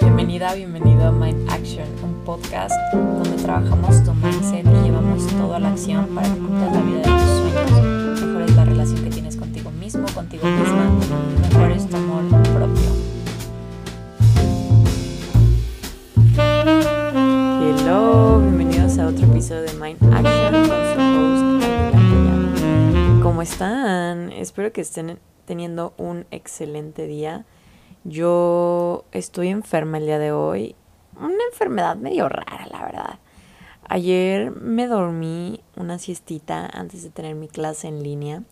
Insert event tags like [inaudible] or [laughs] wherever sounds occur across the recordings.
Bienvenida, bienvenido a Mind Action, un podcast donde trabajamos tu mindset y llevamos todo a la acción para que cumplas la vida de tus sueños, mejores la relación que tienes contigo mismo, contigo misma, mejores tu amor propio. Hello, bienvenidos a otro episodio de Mind Action con su host, ¿Cómo están? Espero que estén teniendo un excelente día. Yo estoy enferma el día de hoy. Una enfermedad medio rara, la verdad. Ayer me dormí una siestita antes de tener mi clase en línea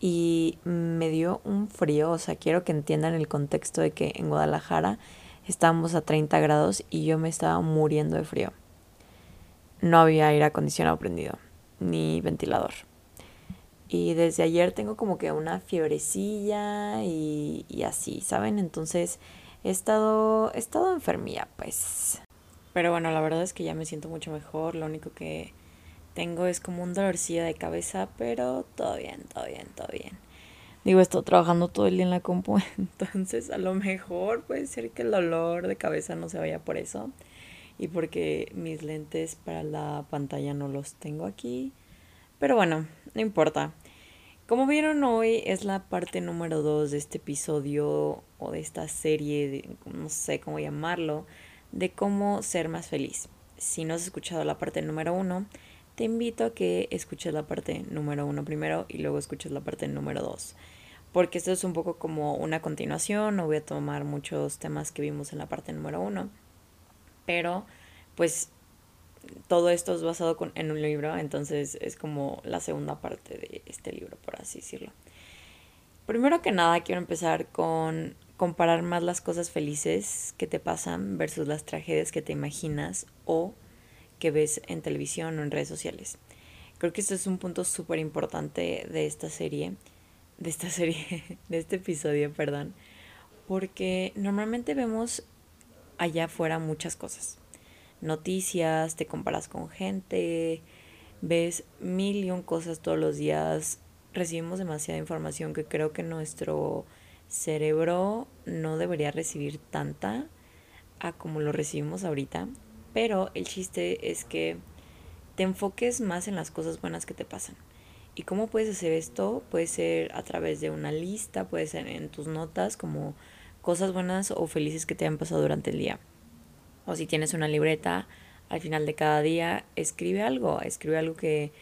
y me dio un frío. O sea, quiero que entiendan el contexto de que en Guadalajara estábamos a 30 grados y yo me estaba muriendo de frío. No había aire acondicionado prendido, ni ventilador. Y desde ayer tengo como que una fiebrecilla y, y así, ¿saben? Entonces he estado, he estado enfermilla, pues. Pero bueno, la verdad es que ya me siento mucho mejor. Lo único que tengo es como un dolorcillo de cabeza, pero todo bien, todo bien, todo bien. Digo, estado trabajando todo el día en la compu, [laughs] entonces a lo mejor puede ser que el dolor de cabeza no se vaya por eso. Y porque mis lentes para la pantalla no los tengo aquí. Pero bueno, no importa. Como vieron hoy es la parte número 2 de este episodio o de esta serie, no sé cómo llamarlo, de cómo ser más feliz. Si no has escuchado la parte número 1, te invito a que escuches la parte número 1 primero y luego escuches la parte número 2. Porque esto es un poco como una continuación, no voy a tomar muchos temas que vimos en la parte número 1, pero pues todo esto es basado en un libro, entonces es como la segunda parte de este libro, por así decirlo. Primero que nada, quiero empezar con comparar más las cosas felices que te pasan versus las tragedias que te imaginas o que ves en televisión o en redes sociales. Creo que esto es un punto súper importante de esta serie, de esta [laughs] serie, de este episodio, perdón, porque normalmente vemos allá afuera muchas cosas noticias, te comparas con gente, ves mil y un cosas todos los días, recibimos demasiada información que creo que nuestro cerebro no debería recibir tanta a como lo recibimos ahorita, pero el chiste es que te enfoques más en las cosas buenas que te pasan. ¿Y cómo puedes hacer esto? Puede ser a través de una lista, puede ser en tus notas como cosas buenas o felices que te han pasado durante el día o si tienes una libreta, al final de cada día escribe algo, escribe algo que,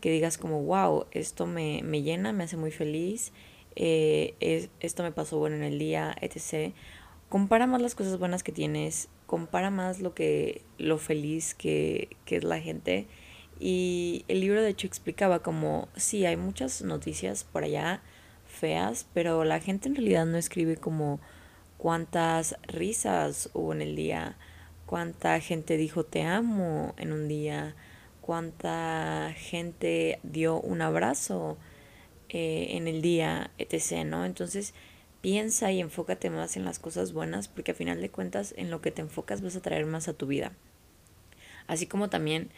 que digas como, wow, esto me, me, llena, me hace muy feliz, eh, es, esto me pasó bueno en el día, etc. Compara más las cosas buenas que tienes, compara más lo que lo feliz que, que es la gente. Y el libro de hecho explicaba como, sí, hay muchas noticias por allá feas, pero la gente en realidad no escribe como cuántas risas hubo en el día, cuánta gente dijo te amo en un día, cuánta gente dio un abrazo eh, en el día, etc. ¿no? Entonces piensa y enfócate más en las cosas buenas porque a final de cuentas en lo que te enfocas vas a traer más a tu vida. Así como también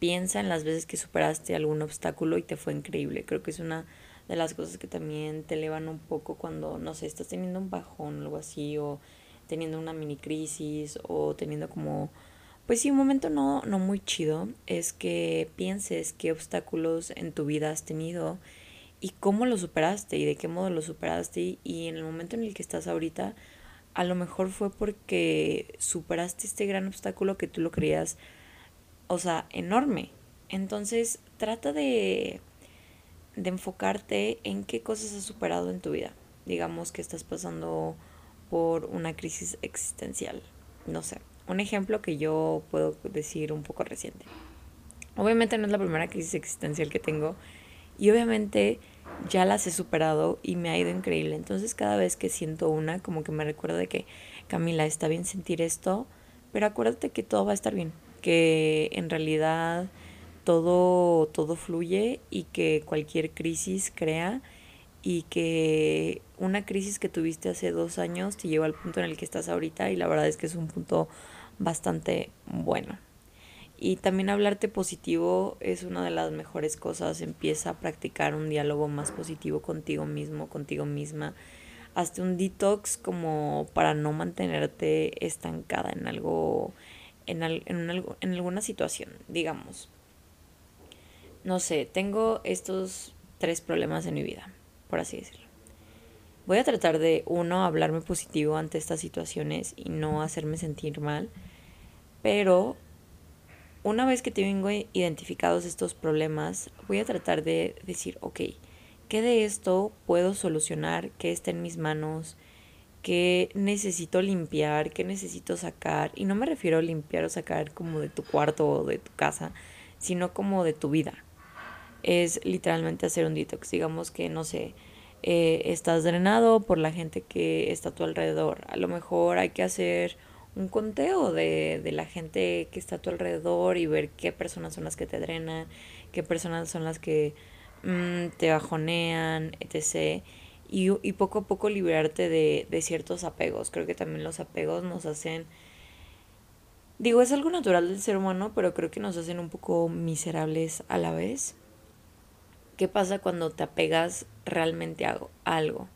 piensa en las veces que superaste algún obstáculo y te fue increíble. Creo que es una de las cosas que también te elevan un poco cuando, no sé, estás teniendo un bajón o algo así o teniendo una mini crisis o teniendo como, pues sí, un momento no, no muy chido, es que pienses qué obstáculos en tu vida has tenido y cómo lo superaste y de qué modo lo superaste y en el momento en el que estás ahorita, a lo mejor fue porque superaste este gran obstáculo que tú lo creías, o sea, enorme. Entonces, trata de, de enfocarte en qué cosas has superado en tu vida. Digamos que estás pasando por una crisis existencial. No sé, un ejemplo que yo puedo decir un poco reciente. Obviamente no es la primera crisis existencial que tengo y obviamente ya las he superado y me ha ido increíble. Entonces cada vez que siento una, como que me recuerdo de que Camila, está bien sentir esto, pero acuérdate que todo va a estar bien, que en realidad todo, todo fluye y que cualquier crisis crea y que una crisis que tuviste hace dos años te lleva al punto en el que estás ahorita y la verdad es que es un punto bastante bueno. Y también hablarte positivo es una de las mejores cosas. Empieza a practicar un diálogo más positivo contigo mismo, contigo misma. hazte un detox como para no mantenerte estancada en algo, en, en, algo, en alguna situación, digamos. No sé, tengo estos tres problemas en mi vida, por así decirlo. Voy a tratar de, uno, hablarme positivo ante estas situaciones y no hacerme sentir mal, pero una vez que tengo identificados estos problemas, voy a tratar de decir, ok, ¿qué de esto puedo solucionar? ¿Qué está en mis manos? ¿Qué necesito limpiar? ¿Qué necesito sacar? Y no me refiero a limpiar o sacar como de tu cuarto o de tu casa, sino como de tu vida. Es literalmente hacer un detox. Digamos que, no sé, eh, estás drenado por la gente que está a tu alrededor. A lo mejor hay que hacer un conteo de, de, la gente que está a tu alrededor y ver qué personas son las que te drenan, qué personas son las que mm, te bajonean, etc. Y, y, poco a poco liberarte de, de ciertos apegos. Creo que también los apegos nos hacen... Digo, es algo natural del ser humano, pero creo que nos hacen un poco miserables a la vez. ¿Qué pasa cuando te apegas realmente a algo?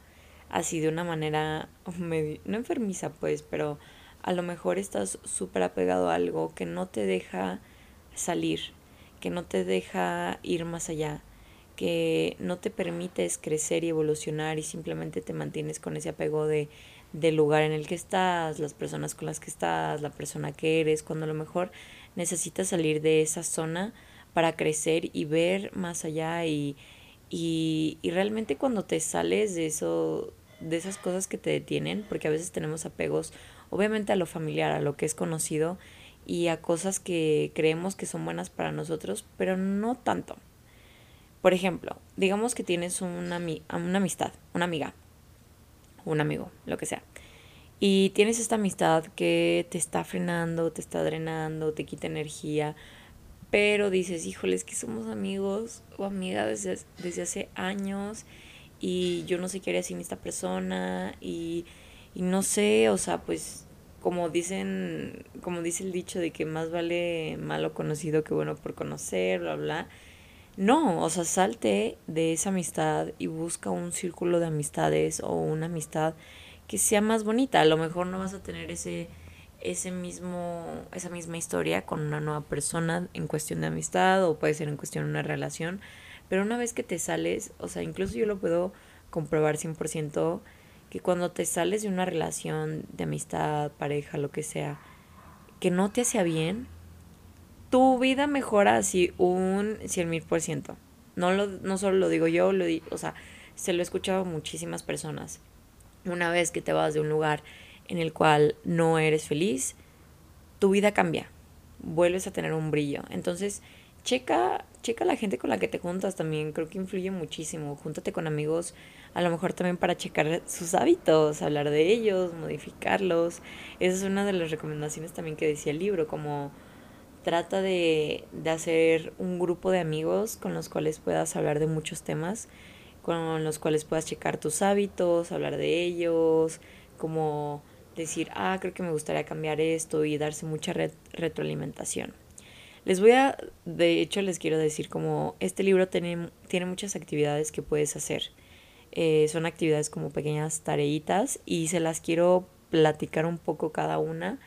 Así de una manera, no enfermiza pues, pero a lo mejor estás súper apegado a algo que no te deja salir, que no te deja ir más allá, que no te permites crecer y evolucionar y simplemente te mantienes con ese apego de del lugar en el que estás, las personas con las que estás, la persona que eres, cuando a lo mejor necesitas salir de esa zona para crecer y ver más allá y, y, y realmente cuando te sales de eso, de esas cosas que te detienen, porque a veces tenemos apegos obviamente a lo familiar, a lo que es conocido y a cosas que creemos que son buenas para nosotros, pero no tanto. Por ejemplo, digamos que tienes una, una amistad, una amiga, un amigo, lo que sea. Y tienes esta amistad que te está frenando, te está drenando, te quita energía, pero dices, híjole, es que somos amigos o amigas desde, desde hace años y yo no sé qué haría sin esta persona y y no sé, o sea, pues como dicen, como dice el dicho de que más vale malo conocido que bueno por conocer, bla, bla. No, o sea, salte de esa amistad y busca un círculo de amistades o una amistad que sea más bonita. A lo mejor no vas a tener ese ese mismo esa misma historia con una nueva persona en cuestión de amistad o puede ser en cuestión de una relación, pero una vez que te sales, o sea, incluso yo lo puedo comprobar 100% que cuando te sales de una relación de amistad, pareja, lo que sea, que no te hacía bien, tu vida mejora así un cien mil por ciento. No, no solo lo digo yo, lo o sea, se lo he escuchado a muchísimas personas. Una vez que te vas de un lugar en el cual no eres feliz, tu vida cambia, vuelves a tener un brillo. Entonces, checa, checa la gente con la que te juntas también, creo que influye muchísimo. Júntate con amigos a lo mejor también para checar sus hábitos, hablar de ellos, modificarlos. Esa es una de las recomendaciones también que decía el libro, como trata de, de hacer un grupo de amigos con los cuales puedas hablar de muchos temas, con los cuales puedas checar tus hábitos, hablar de ellos, como decir, ah, creo que me gustaría cambiar esto y darse mucha retroalimentación. Les voy a, de hecho les quiero decir como este libro tiene, tiene muchas actividades que puedes hacer. Eh, son actividades como pequeñas tareitas y se las quiero platicar un poco cada una.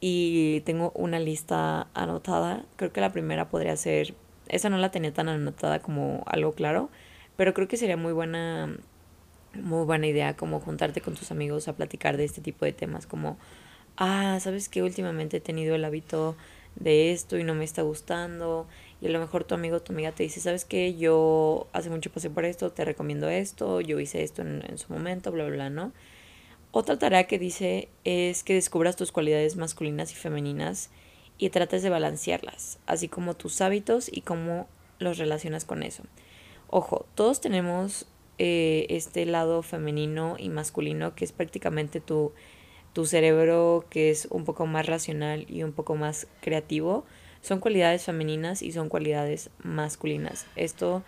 Y tengo una lista anotada. Creo que la primera podría ser, esa no la tenía tan anotada como algo claro, pero creo que sería muy buena, muy buena idea como juntarte con tus amigos a platicar de este tipo de temas, como, ah, sabes que últimamente he tenido el hábito de esto y no me está gustando y a lo mejor tu amigo o tu amiga te dice, ¿sabes qué? Yo hace mucho pasé por esto, te recomiendo esto, yo hice esto en, en su momento, bla, bla, bla, ¿no? Otra tarea que dice es que descubras tus cualidades masculinas y femeninas y trates de balancearlas, así como tus hábitos y cómo los relacionas con eso. Ojo, todos tenemos eh, este lado femenino y masculino que es prácticamente tu, tu cerebro que es un poco más racional y un poco más creativo son cualidades femeninas y son cualidades masculinas. Esto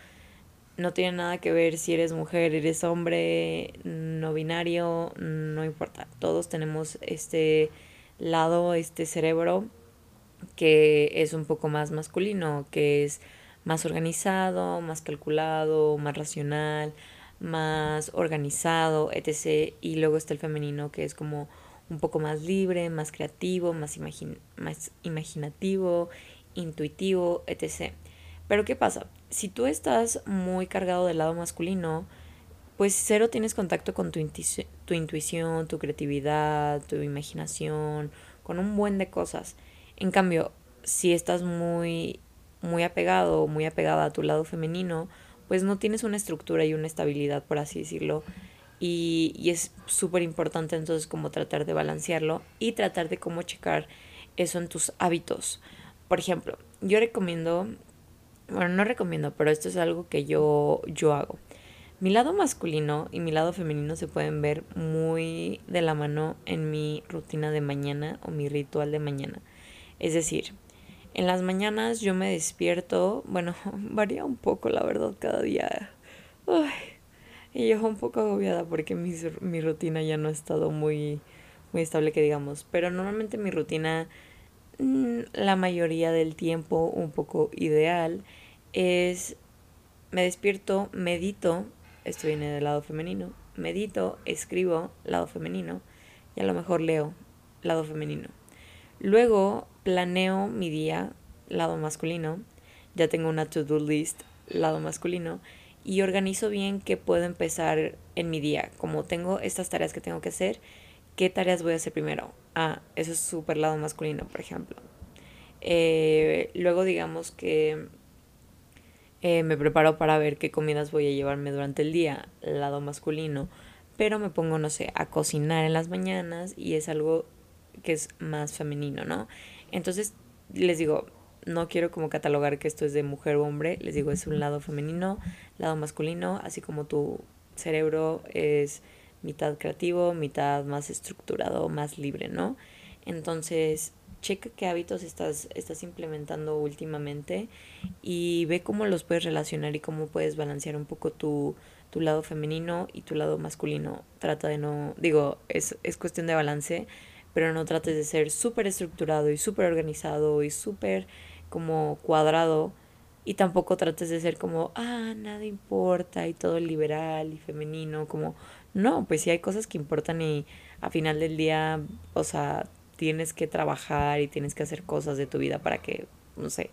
no tiene nada que ver si eres mujer, eres hombre, no binario, no importa. Todos tenemos este lado, este cerebro que es un poco más masculino, que es más organizado, más calculado, más racional, más organizado, etc. Y luego está el femenino que es como un poco más libre, más creativo, más, más imaginativo, intuitivo, etc. Pero ¿qué pasa? Si tú estás muy cargado del lado masculino, pues cero tienes contacto con tu, tu intuición, tu creatividad, tu imaginación, con un buen de cosas. En cambio, si estás muy, muy apegado muy apegada a tu lado femenino, pues no tienes una estructura y una estabilidad, por así decirlo. Y, y es súper importante entonces como tratar de balancearlo y tratar de cómo checar eso en tus hábitos. Por ejemplo, yo recomiendo, bueno, no recomiendo, pero esto es algo que yo, yo hago. Mi lado masculino y mi lado femenino se pueden ver muy de la mano en mi rutina de mañana o mi ritual de mañana. Es decir, en las mañanas yo me despierto, bueno, [laughs] varía un poco la verdad cada día. y yo un poco agobiada porque mi, mi rutina ya no ha estado muy, muy estable que digamos. Pero normalmente mi rutina, mm, la mayoría del tiempo un poco ideal, es me despierto, medito esto viene del lado femenino. Medito, escribo, lado femenino, y a lo mejor leo, lado femenino. Luego planeo mi día, lado masculino. Ya tengo una to-do list, lado masculino. Y organizo bien qué puedo empezar en mi día. Como tengo estas tareas que tengo que hacer, ¿qué tareas voy a hacer primero? Ah, eso es súper lado masculino, por ejemplo. Eh, luego digamos que eh, me preparo para ver qué comidas voy a llevarme durante el día, lado masculino, pero me pongo, no sé, a cocinar en las mañanas y es algo que es más femenino, ¿no? Entonces, les digo, no quiero como catalogar que esto es de mujer o hombre, les digo, es un lado femenino, lado masculino, así como tu cerebro es mitad creativo, mitad más estructurado, más libre, ¿no? Entonces, checa qué hábitos estás, estás implementando últimamente y ve cómo los puedes relacionar y cómo puedes balancear un poco tu, tu lado femenino y tu lado masculino. Trata de no, digo, es, es cuestión de balance, pero no trates de ser súper estructurado y súper organizado y súper como cuadrado y tampoco trates de ser como, ah, nada importa y todo liberal y femenino, como, no, pues sí hay cosas que importan y a final del día, o sea, tienes que trabajar y tienes que hacer cosas de tu vida para que, no sé,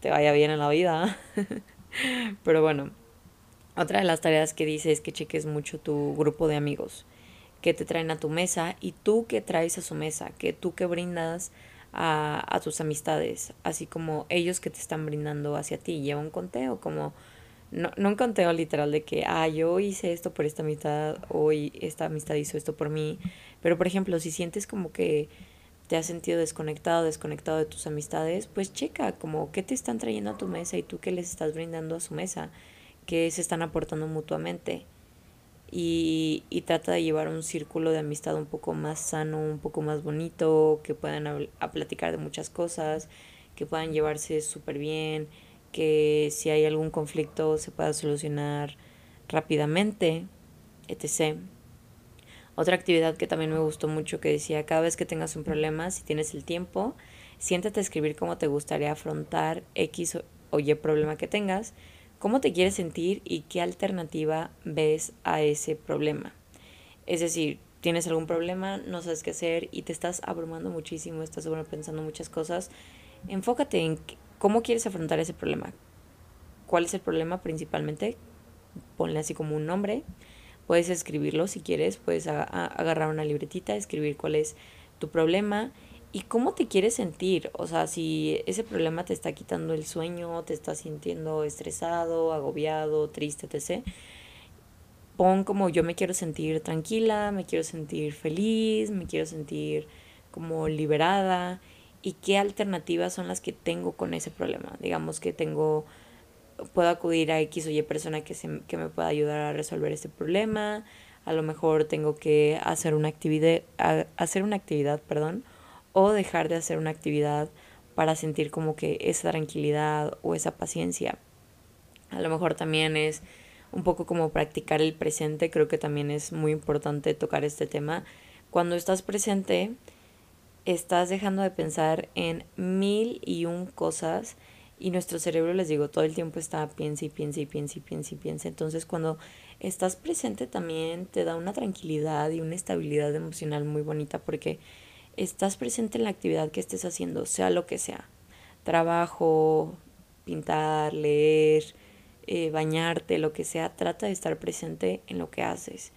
te vaya bien en la vida. [laughs] Pero bueno, otra de las tareas que dice es que cheques mucho tu grupo de amigos que te traen a tu mesa y tú que traes a su mesa, que tú que brindas a, a tus amistades, así como ellos que te están brindando hacia ti. Lleva un conteo, como no, no un conteo literal de que, ah, yo hice esto por esta amistad, hoy esta amistad hizo esto por mí, pero por ejemplo, si sientes como que te has sentido desconectado, desconectado de tus amistades, pues checa como qué te están trayendo a tu mesa y tú qué les estás brindando a su mesa, qué se están aportando mutuamente. Y, trata de llevar un círculo de amistad un poco más sano, un poco más bonito, que puedan a platicar de muchas cosas, que puedan llevarse súper bien, que si hay algún conflicto se pueda solucionar rápidamente, etc. Otra actividad que también me gustó mucho que decía, cada vez que tengas un problema, si tienes el tiempo, siéntate a escribir cómo te gustaría afrontar X o Y problema que tengas, cómo te quieres sentir y qué alternativa ves a ese problema. Es decir, tienes algún problema, no sabes qué hacer y te estás abrumando muchísimo, estás sobrepensando muchas cosas, enfócate en cómo quieres afrontar ese problema. ¿Cuál es el problema principalmente? Ponle así como un nombre Puedes escribirlo si quieres, puedes agarrar una libretita, escribir cuál es tu problema y cómo te quieres sentir. O sea, si ese problema te está quitando el sueño, te estás sintiendo estresado, agobiado, triste, etc. Pon como yo me quiero sentir tranquila, me quiero sentir feliz, me quiero sentir como liberada y qué alternativas son las que tengo con ese problema. Digamos que tengo puedo acudir a X o Y persona que, se, que me pueda ayudar a resolver este problema. A lo mejor tengo que hacer una actividad, hacer una actividad, perdón, o dejar de hacer una actividad para sentir como que esa tranquilidad o esa paciencia. A lo mejor también es un poco como practicar el presente, creo que también es muy importante tocar este tema. Cuando estás presente, estás dejando de pensar en mil y un cosas Y nuestro cerebro, les digo, todo el tiempo está piensa y piensa y piensa y piensa y piensa. Entonces cuando estás presente también te da una tranquilidad y una estabilidad emocional muy bonita porque estás presente en la actividad que estés haciendo, sea lo que sea. Trabajo, pintar, leer, eh, bañarte, lo que sea, trata de estar presente en lo que haces.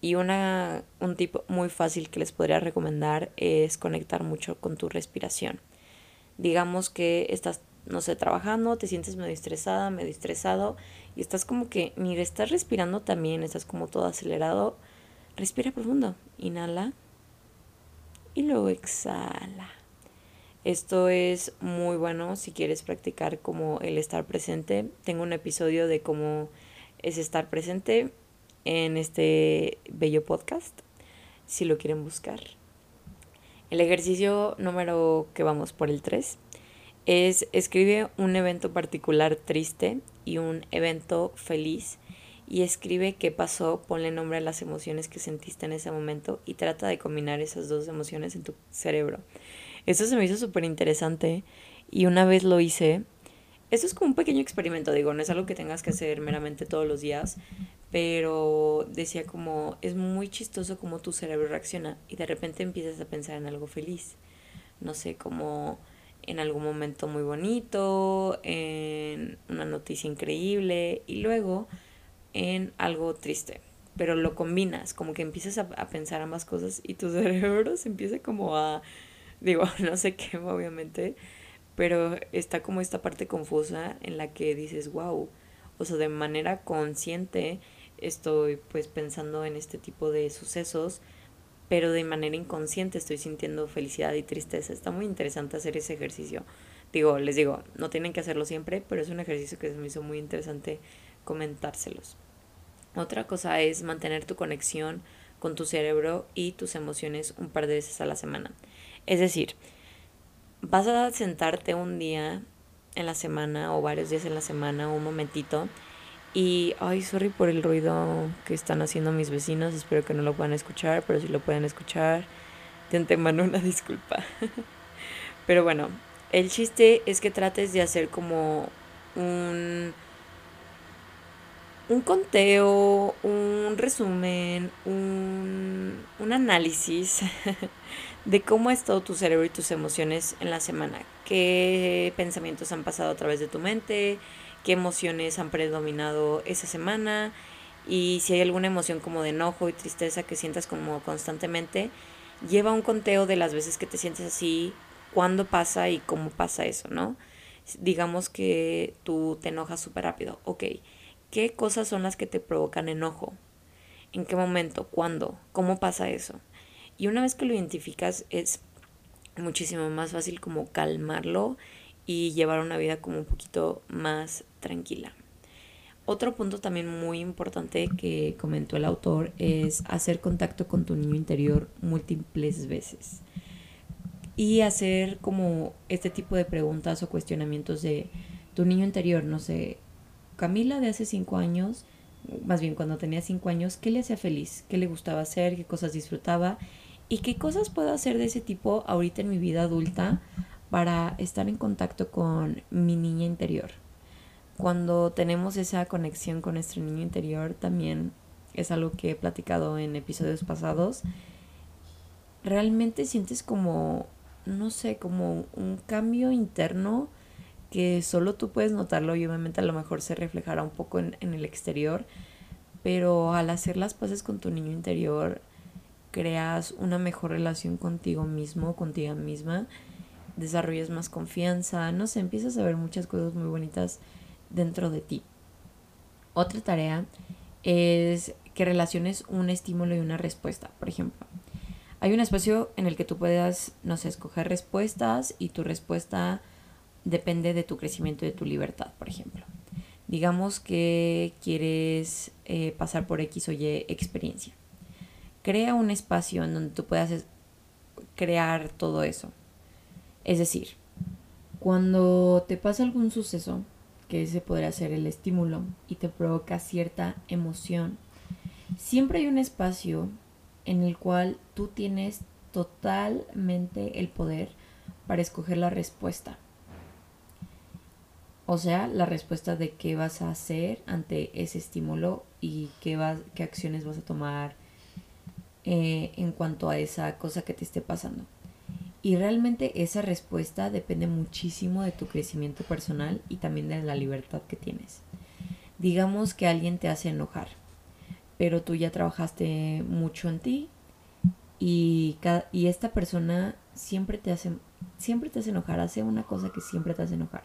Y una, un tip muy fácil que les podría recomendar es conectar mucho con tu respiración. Digamos que estás, no sé, trabajando, te sientes medio estresada, medio estresado y estás como que, mira, estás respirando también, estás como todo acelerado. Respira profundo, inhala y luego exhala. Esto es muy bueno si quieres practicar como el estar presente. Tengo un episodio de cómo es estar presente en este bello podcast, si lo quieren buscar. El ejercicio número que vamos por el 3 es escribe un evento particular triste y un evento feliz y escribe qué pasó, ponle nombre a las emociones que sentiste en ese momento y trata de combinar esas dos emociones en tu cerebro. Eso se me hizo súper interesante y una vez lo hice. Esto es como un pequeño experimento, digo, no es algo que tengas que hacer meramente todos los días, pero decía como es muy chistoso como tu cerebro reacciona y de repente empiezas a pensar en algo feliz. No sé, como en algún momento muy bonito, en una noticia increíble y luego en algo triste. Pero lo combinas, como que empiezas a, a pensar ambas cosas y tu [laughs] cerebro se empieza como a, digo, [laughs] no sé qué, obviamente, pero está como esta parte confusa en la que dices, wow, o sea, de manera consciente estoy pues pensando en este tipo de sucesos, pero de manera inconsciente estoy sintiendo felicidad y tristeza. Está muy interesante hacer ese ejercicio. Digo, les digo, no tienen que hacerlo siempre, pero es un ejercicio que se me hizo muy interesante comentárselos. Otra cosa es mantener tu conexión con tu cerebro y tus emociones un par de veces a la semana. Es decir, vas a sentarte un día en la semana o varios días en la semana, un momentito, y, ay, sorry por el ruido que están haciendo mis vecinos. Espero que no lo puedan escuchar, pero si lo pueden escuchar, de antemano una disculpa. [laughs] pero bueno, el chiste es que trates de hacer como un, un conteo, un resumen, un, un análisis [laughs] de cómo ha estado tu cerebro y tus emociones en la semana. ¿Qué pensamientos han pasado a través de tu mente? qué emociones han predominado esa semana y si hay alguna emoción como de enojo y tristeza que sientas como constantemente, lleva un conteo de las veces que te sientes así, cuándo pasa y cómo pasa eso, ¿no? Digamos que tú te enojas súper rápido, ok, ¿qué cosas son las que te provocan enojo? ¿En qué momento? ¿Cuándo? ¿Cómo pasa eso? Y una vez que lo identificas es muchísimo más fácil como calmarlo y llevar una vida como un poquito más tranquila. Otro punto también muy importante que comentó el autor es hacer contacto con tu niño interior múltiples veces y hacer como este tipo de preguntas o cuestionamientos de tu niño interior, no sé, Camila de hace cinco años, más bien cuando tenía cinco años, ¿qué le hacía feliz? ¿Qué le gustaba hacer? ¿Qué cosas disfrutaba? ¿Y qué cosas puedo hacer de ese tipo ahorita en mi vida adulta para estar en contacto con mi niña interior? cuando tenemos esa conexión con nuestro niño interior, también es algo que he platicado en episodios pasados, realmente sientes como, no sé, como un cambio interno que solo tú puedes notarlo y obviamente a lo mejor se reflejará un poco en, en el exterior, pero al hacer las paces con tu niño interior, creas una mejor relación contigo mismo, contigo misma, desarrollas más confianza, no sé, empiezas a ver muchas cosas muy bonitas dentro de ti. Otra tarea es que relaciones un estímulo y una respuesta. Por ejemplo, hay un espacio en el que tú puedas, no sé, escoger respuestas y tu respuesta depende de tu crecimiento y de tu libertad, por ejemplo. Digamos que quieres eh, pasar por X o Y experiencia. Crea un espacio en donde tú puedas crear todo eso. Es decir, cuando te pasa algún suceso, que ese podría ser el estímulo y te provoca cierta emoción, siempre hay un espacio en el cual tú tienes totalmente el poder para escoger la respuesta. O sea, la respuesta de qué vas a hacer ante ese estímulo y qué, vas, qué acciones vas a tomar eh, en cuanto a esa cosa que te esté pasando. Y realmente esa respuesta depende muchísimo de tu crecimiento personal y también de la libertad que tienes. Digamos que alguien te hace enojar, pero tú ya trabajaste mucho en ti y, y esta persona siempre te hace siempre te hace enojar, hace una cosa que siempre te hace enojar.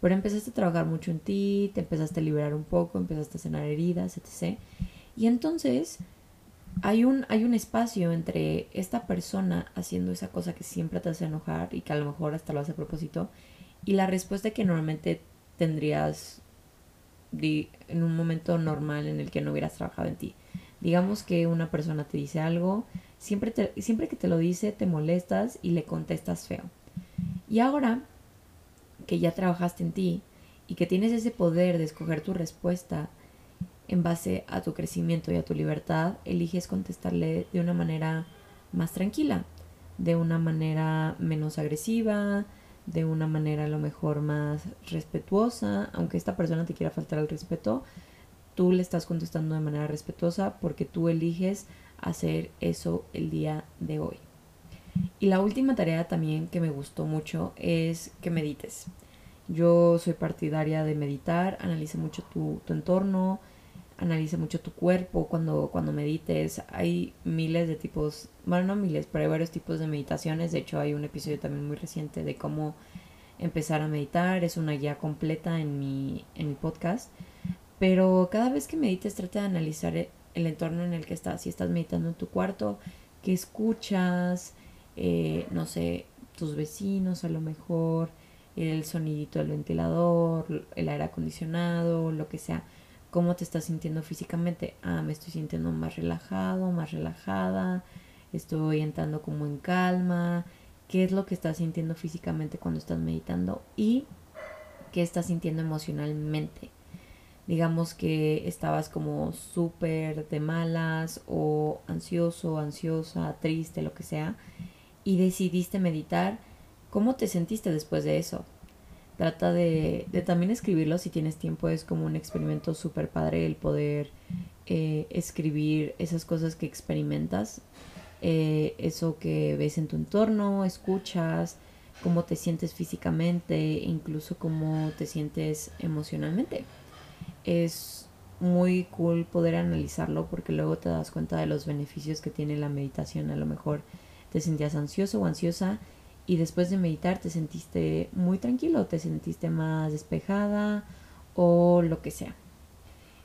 Pero empezaste a trabajar mucho en ti, te empezaste a liberar un poco, empezaste a sanar heridas, etc. Y entonces hay un, hay un espacio entre esta persona haciendo esa cosa que siempre te hace enojar y que a lo mejor hasta lo hace a propósito, y la respuesta que normalmente tendrías en un momento normal en el que no hubieras trabajado en ti. Digamos que una persona te dice algo, siempre, siempre que te lo dice te molestas y le contestas feo. Y ahora que ya trabajaste en ti y que tienes ese poder de escoger tu respuesta en base a tu crecimiento y a tu libertad, eliges contestarle de una manera más tranquila, de una manera menos agresiva, de una manera a lo mejor más respetuosa, aunque esta persona te quiera faltar el respeto, tú le estás contestando de manera respetuosa porque tú eliges hacer eso el día de hoy. Y la última tarea también que me gustó mucho es que medites. Yo soy partidaria de meditar, analice mucho tu, entorno, analice mucho tu cuerpo cuando, cuando medites. Hay miles de tipos, bueno, no miles, pero hay varios tipos de meditaciones. De hecho, hay un episodio también muy reciente de cómo empezar a meditar. Es una guía completa en mi, en mi podcast. Pero cada vez que medites, trata de analizar el entorno en el que estás. Si estás meditando en tu cuarto, qué escuchas, eh, no sé, tus vecinos a lo mejor, el sonidito del ventilador, el aire acondicionado, lo que sea. ¿Cómo te estás sintiendo físicamente? Ah, me estoy sintiendo más relajado, más relajada, estoy entrando como en calma. ¿Qué es lo que estás sintiendo físicamente cuando estás meditando? Y qué estás sintiendo emocionalmente. Digamos que estabas como súper de malas o ansioso, ansiosa, triste, lo que sea y decidiste meditar, ¿cómo te sentiste después de eso? Trata de, también escribirlo si tienes tiempo, es como un experimento súper padre el poder eh, escribir esas cosas que experimentas, eh, eso que ves en tu entorno, escuchas, cómo te sientes físicamente, incluso cómo te sientes emocionalmente. Es muy cool poder analizarlo porque luego te das cuenta de los beneficios que tiene la meditación a lo mejor te sentías ansioso o ansiosa y después de meditar te sentiste muy tranquilo, te sentiste más despejada o lo que sea.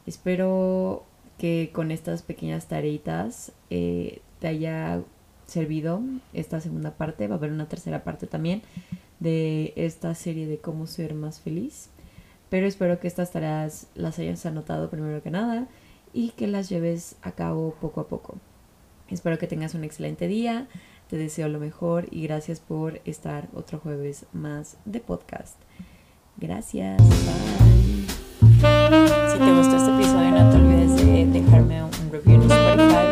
Espero que con estas pequeñas tareitas eh, te haya servido esta segunda parte. Va a haber una tercera parte también de esta serie de cómo ser más feliz. Pero espero que estas tareas las hayas anotado primero que nada y que las lleves a cabo poco a poco. Espero que tengas un excelente día. Te deseo lo mejor y gracias por estar otro jueves más de podcast. Gracias. Bye. Si te gustó este episodio, no te olvides de dejarme un review en Spotify